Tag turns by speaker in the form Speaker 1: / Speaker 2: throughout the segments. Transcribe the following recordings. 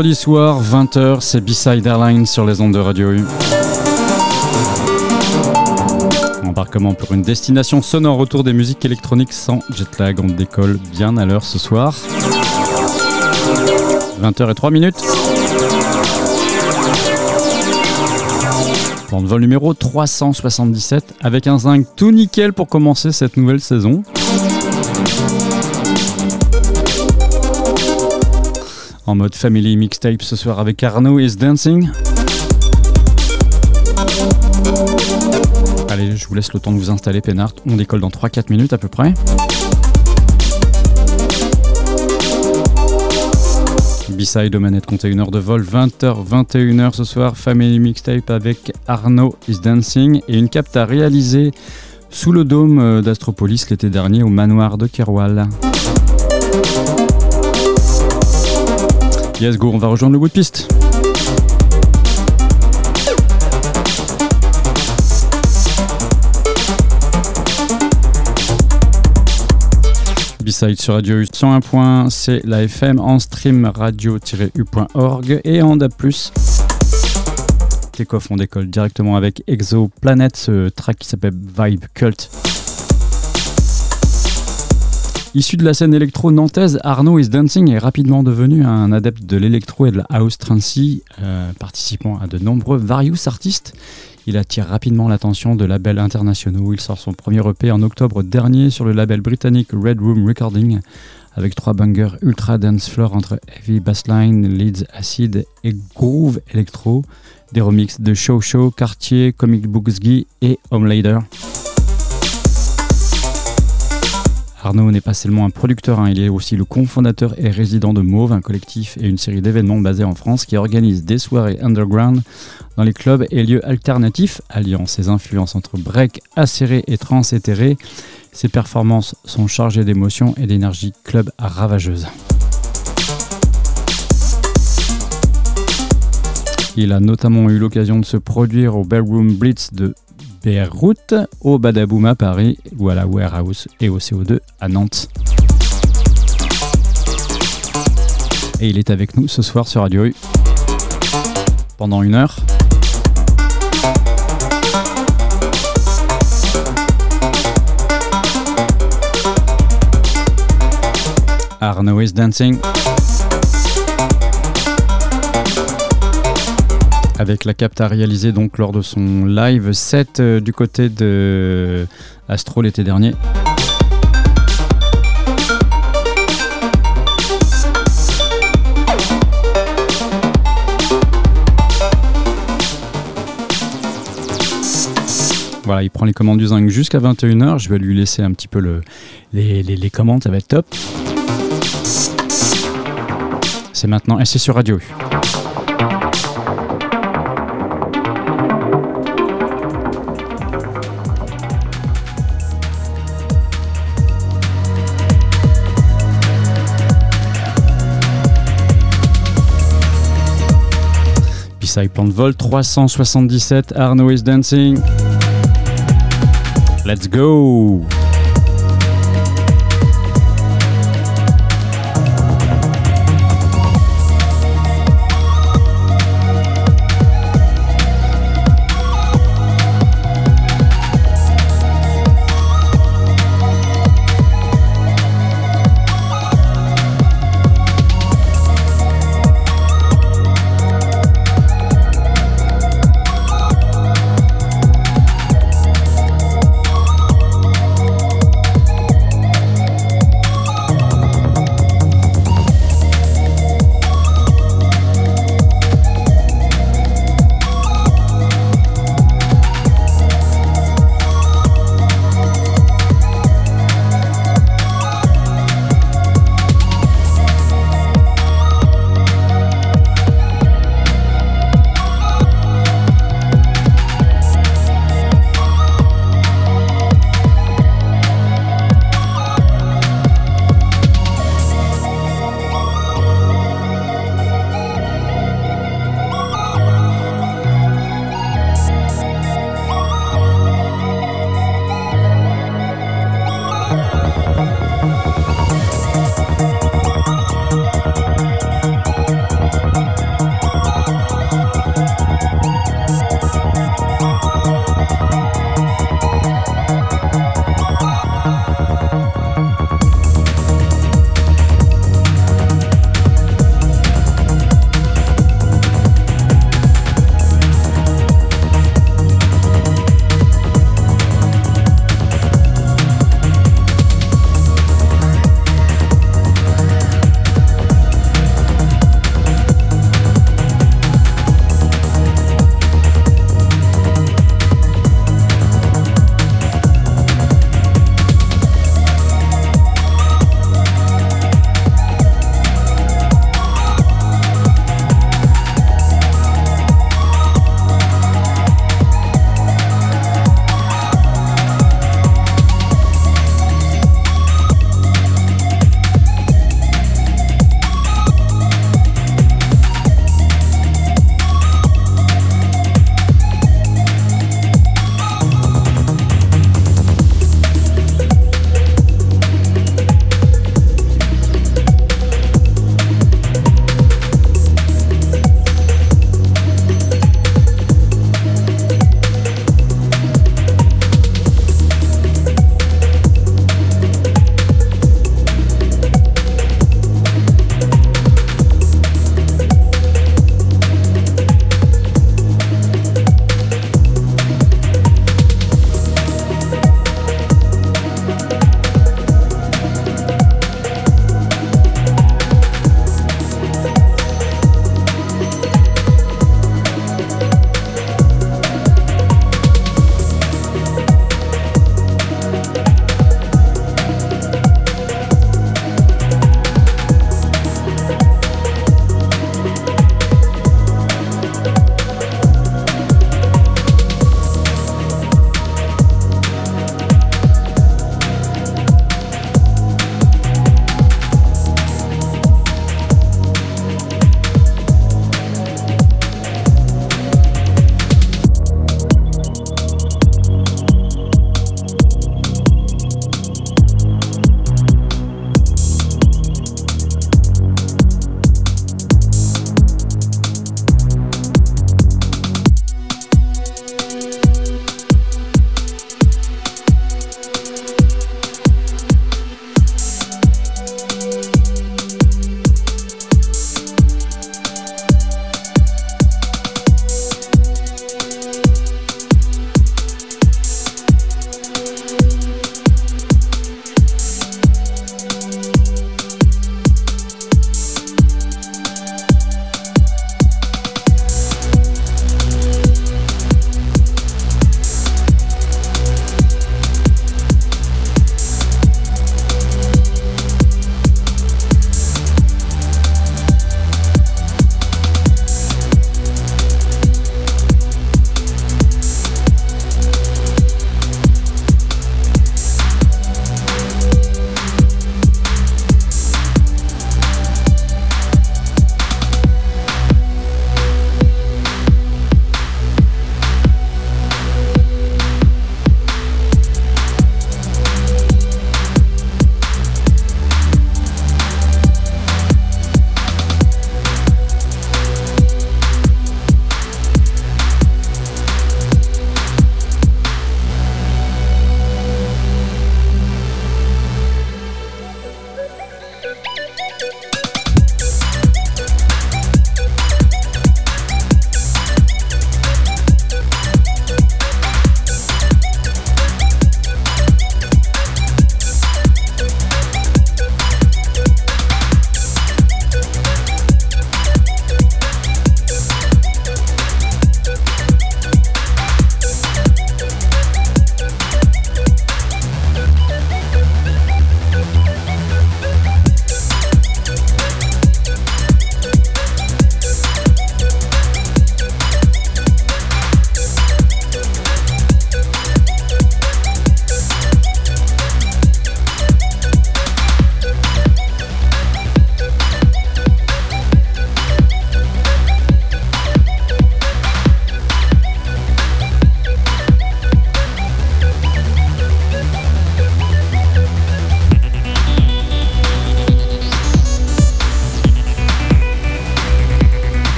Speaker 1: Vendredi soir, 20h, c'est B-Side Airlines sur les ondes de Radio U. Embarquement pour une destination sonore autour des musiques électroniques sans jet lag. On décolle bien à l'heure ce soir. 20h et 3 minutes. Vol numéro 377 avec un zinc tout nickel pour commencer cette nouvelle saison. En mode family mixtape ce soir avec Arnaud is Dancing. Allez, je vous laisse le temps de vous installer, Pénard. On décolle dans 3-4 minutes à peu près. B-side de manette, comptez une heure de vol, 20h, 21h ce soir. Family mixtape avec Arnaud is Dancing et une capte à réaliser sous le dôme d'Astropolis l'été dernier au manoir de Keroual. Yes, go, on va rejoindre le bout de piste. B-Side sur Radio U 101. C'est la FM en stream radio-u.org et en DAB+. Take-off, on décolle directement avec Exoplanet, ce track qui s'appelle Vibe Cult. Issu de la scène électro nantaise, Arnaud Is Dancing est rapidement devenu un adepte de l'électro et de la house trancy, euh, participant à de nombreux various artistes. Il attire rapidement l'attention de labels internationaux. Il sort son premier EP en octobre dernier sur le label britannique Red Room Recording avec trois bangers ultra dance floor entre heavy bassline, leads acid et groove electro, des remixes de Show Show, Cartier, Comic Books Guy et Homelader. Arnaud n'est pas seulement un producteur, hein, il est aussi le cofondateur et résident de Mauve, un collectif et une série d'événements basés en France qui organise des soirées underground dans les clubs et lieux alternatifs, alliant ses influences entre break, acéré et trans éthéré. Ses performances sont chargées d'émotions et d'énergie club ravageuse. Il a notamment eu l'occasion de se produire au Bellroom Blitz de Beyrouth, au Badaboom à Paris ou à la Warehouse et au CO2 à Nantes. Et il est avec nous ce soir sur Radio U pendant une heure. Arnaud is dancing. Avec la capta réalisée donc lors de son live set euh, du côté de Astro l'été dernier. Voilà, il prend les commandes du zinc jusqu'à 21h. Je vais lui laisser un petit peu le, les, les- les commandes, ça va être top. C'est maintenant et c'est sur Radio U. Plan de vol 377, Arnaud is dancing. Let's go!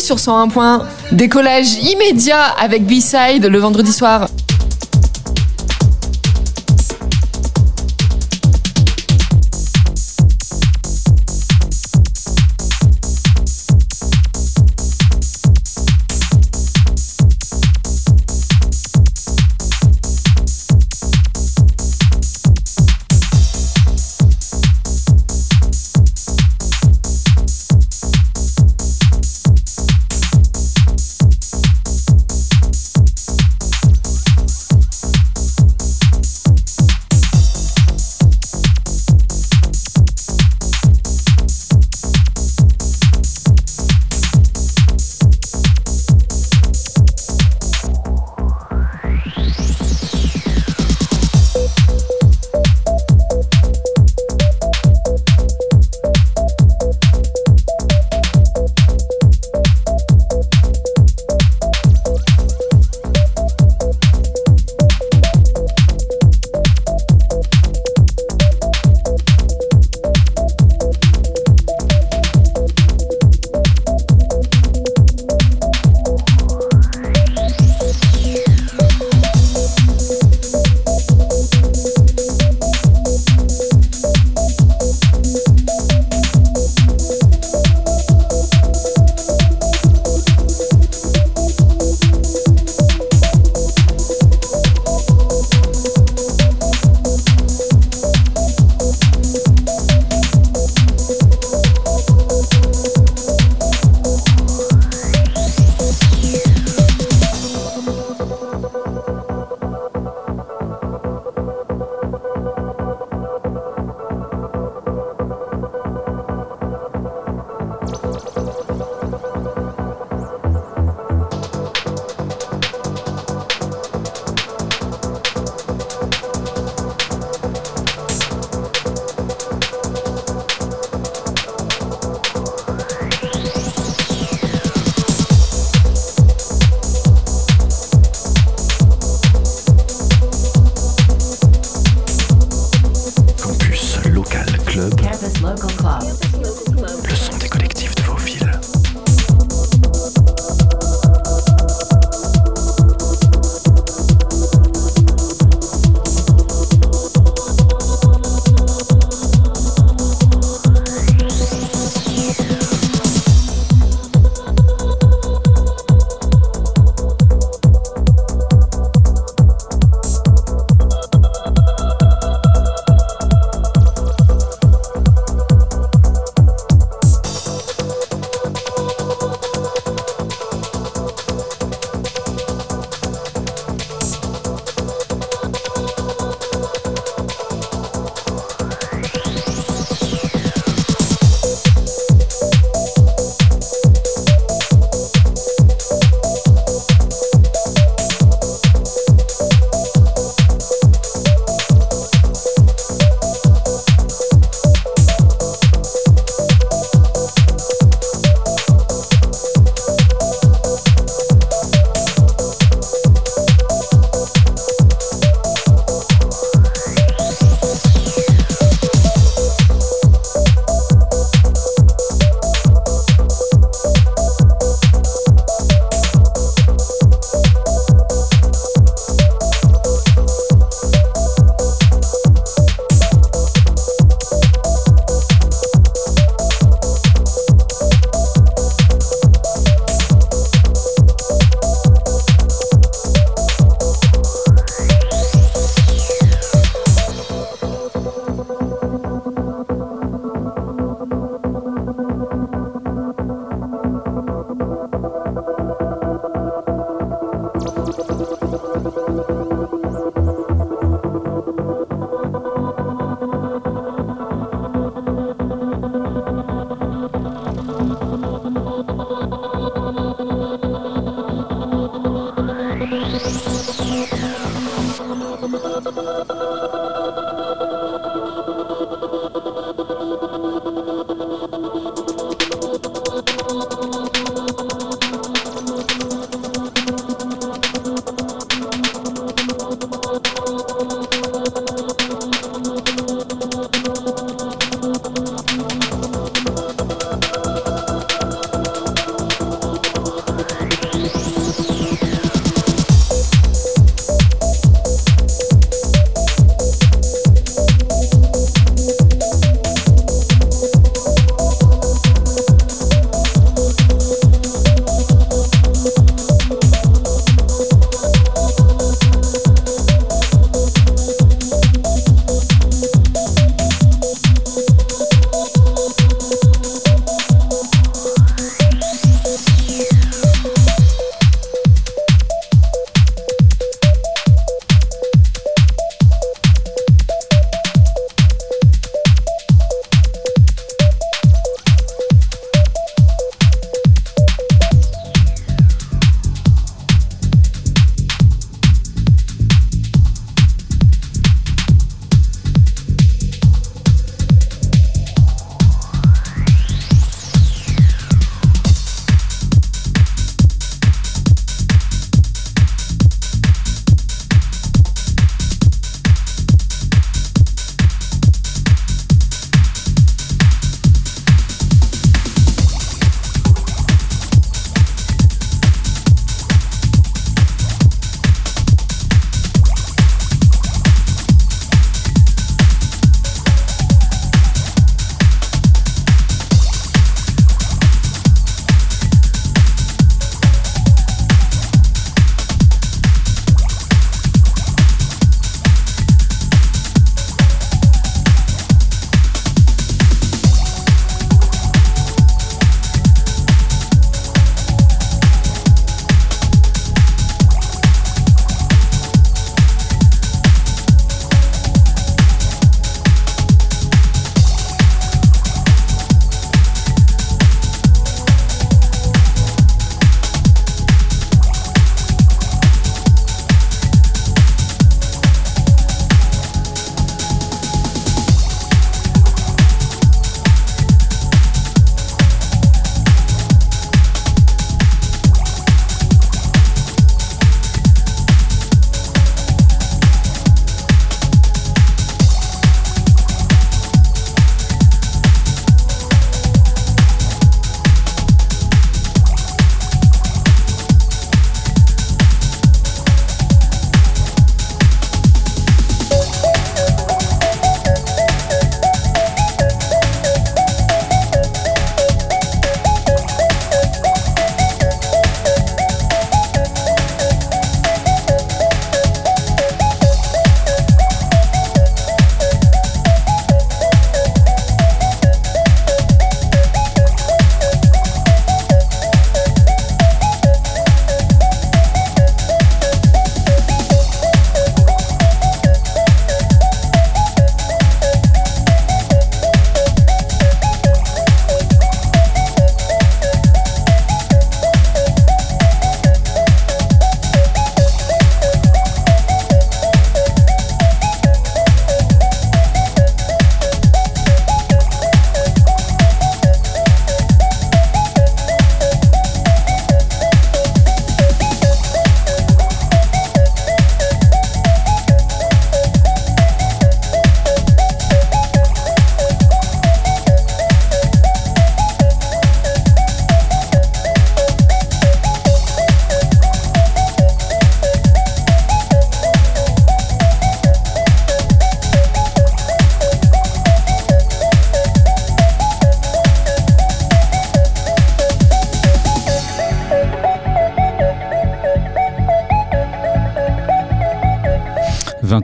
Speaker 2: Sur 101 points. Décollage immédiat avec B-Side le vendredi soir.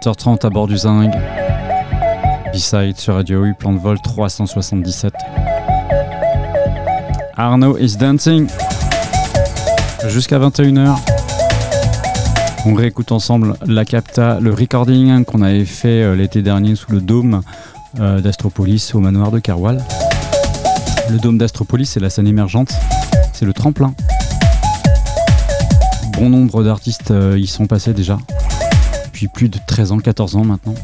Speaker 1: 20h30 à bord du Zing. B-side sur Radio U, plan de vol 377. Arnaud is dancing. Jusqu'à 21h. On réécoute ensemble la capta, le recording qu'on avait fait euh, l'été dernier sous le dôme euh, d'Astropolis au manoir de Carwal. Le dôme d'Astropolis, c'est la scène émergente, c'est le tremplin. Bon nombre d'artistes euh, y sont passés déjà, plus de 13 ans, 14 ans maintenant.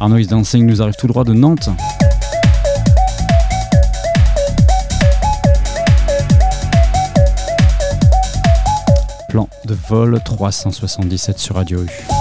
Speaker 1: Arnaud is Dancing nous arrive tout droit de Nantes. Plan de vol 377 sur Radio U.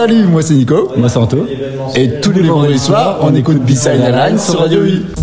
Speaker 3: Salut, moi c'est Nico.
Speaker 4: Moi c'est Anto.
Speaker 3: Et tous les vendredis soirs, on écoute B-Side Airlines sur Radio
Speaker 1: 8.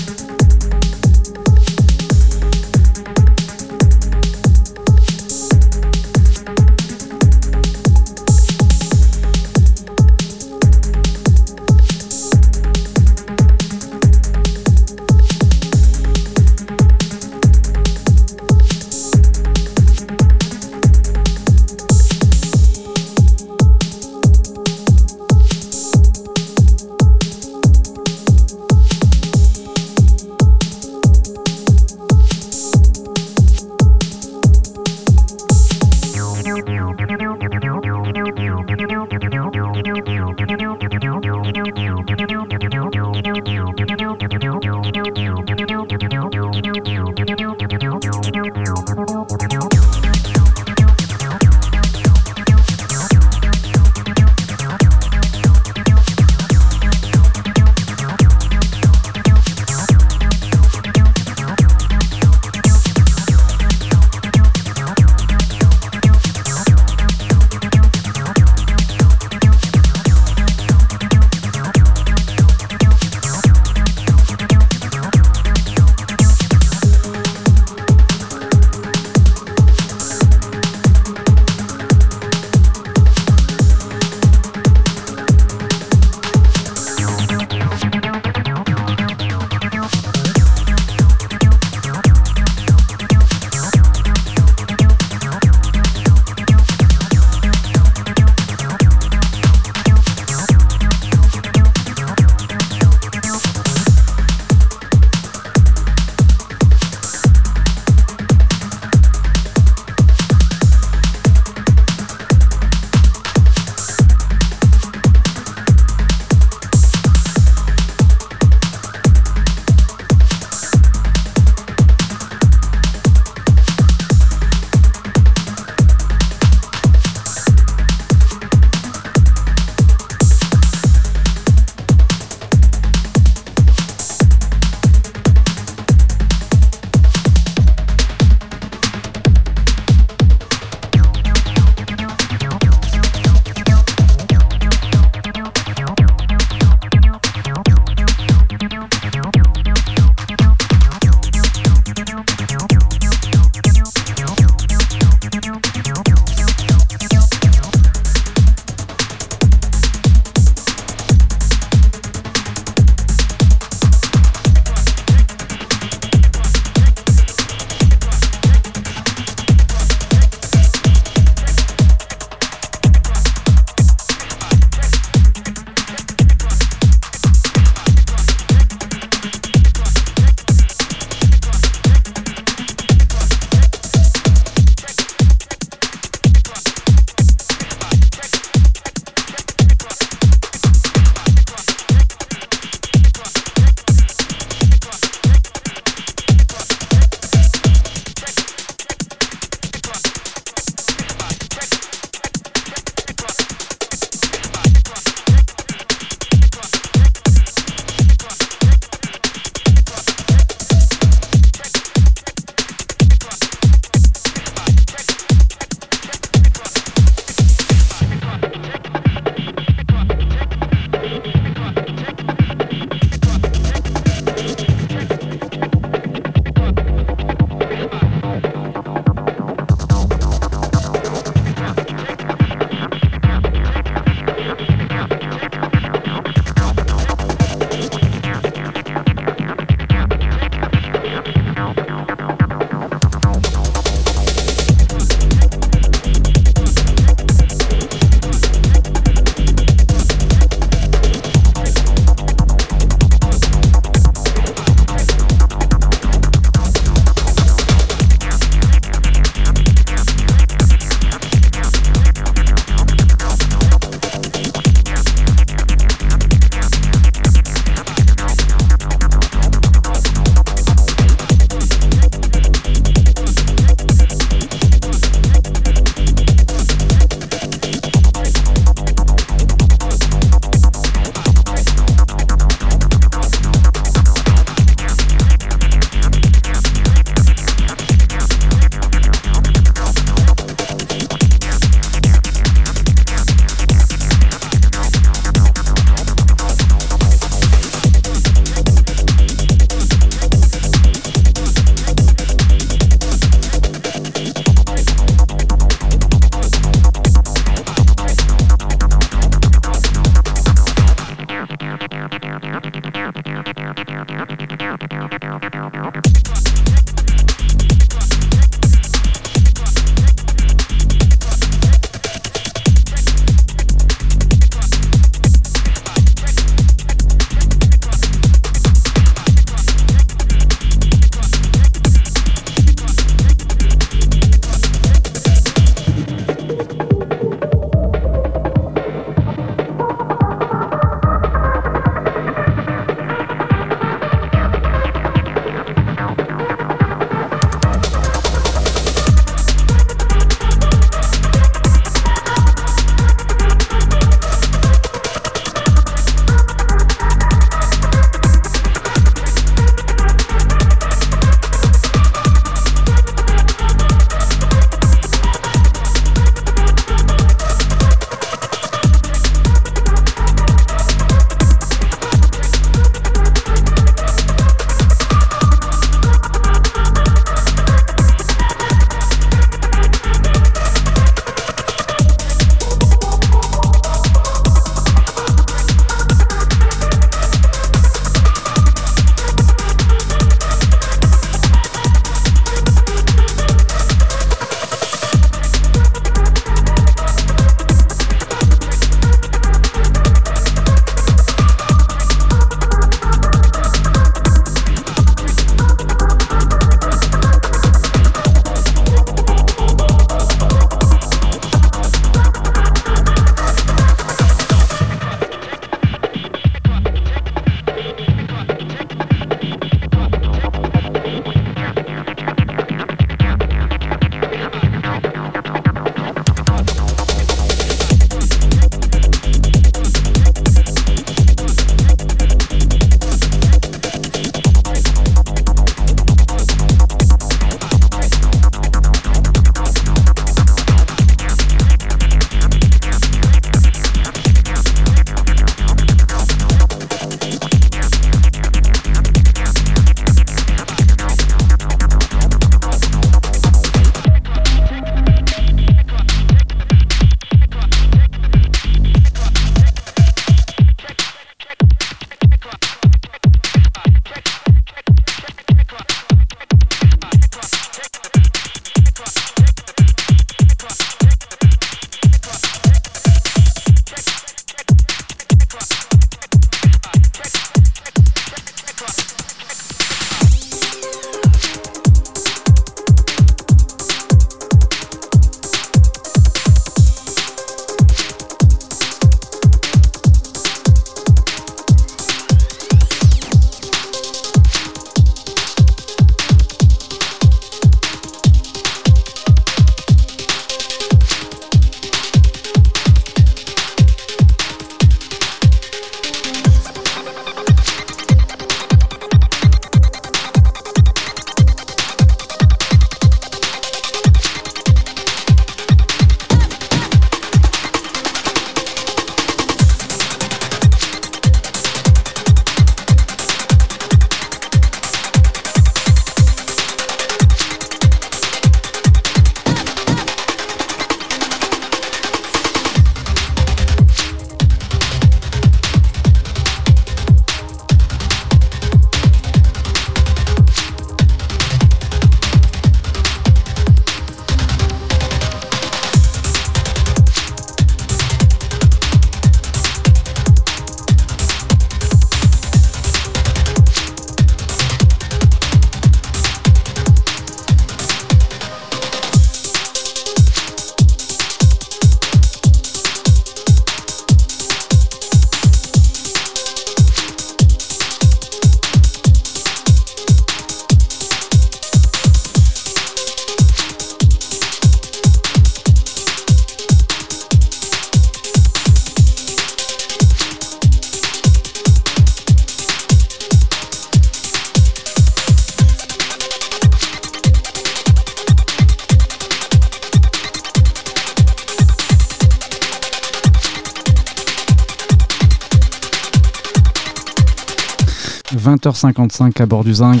Speaker 1: à bord du Zing.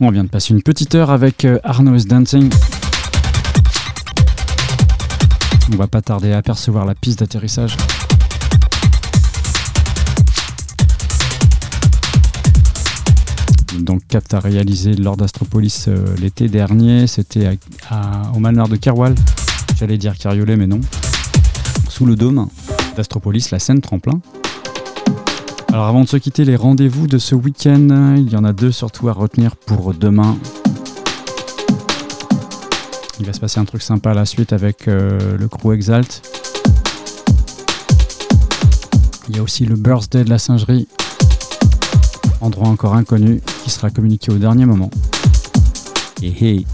Speaker 1: On vient de passer une petite heure avec euh, Arnaud Dancing. On va pas tarder à apercevoir la piste d'atterrissage. Donc Cap a réalisé lors d'Astropolis euh, l'été dernier, c'était au manoir de Kerwal. J'allais dire Cariolet mais non. Sous le dôme d'Astropolis, la scène tremplin. Alors avant de se quitter, les rendez-vous de ce week-end, il y en a deux surtout à retenir pour demain. Il va se passer un truc sympa à la suite avec euh, le crew Exalt. Il y a aussi le birthday de la singerie, endroit encore inconnu, qui sera communiqué au dernier moment. Et hey.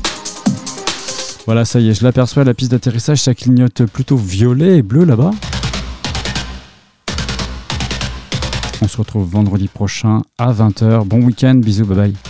Speaker 1: Voilà, ça y est, je l'aperçois, la piste d'atterrissage, ça clignote plutôt violet et bleu là-bas. On se retrouve vendredi prochain à 20h. Bon week-end, bisous, bye bye.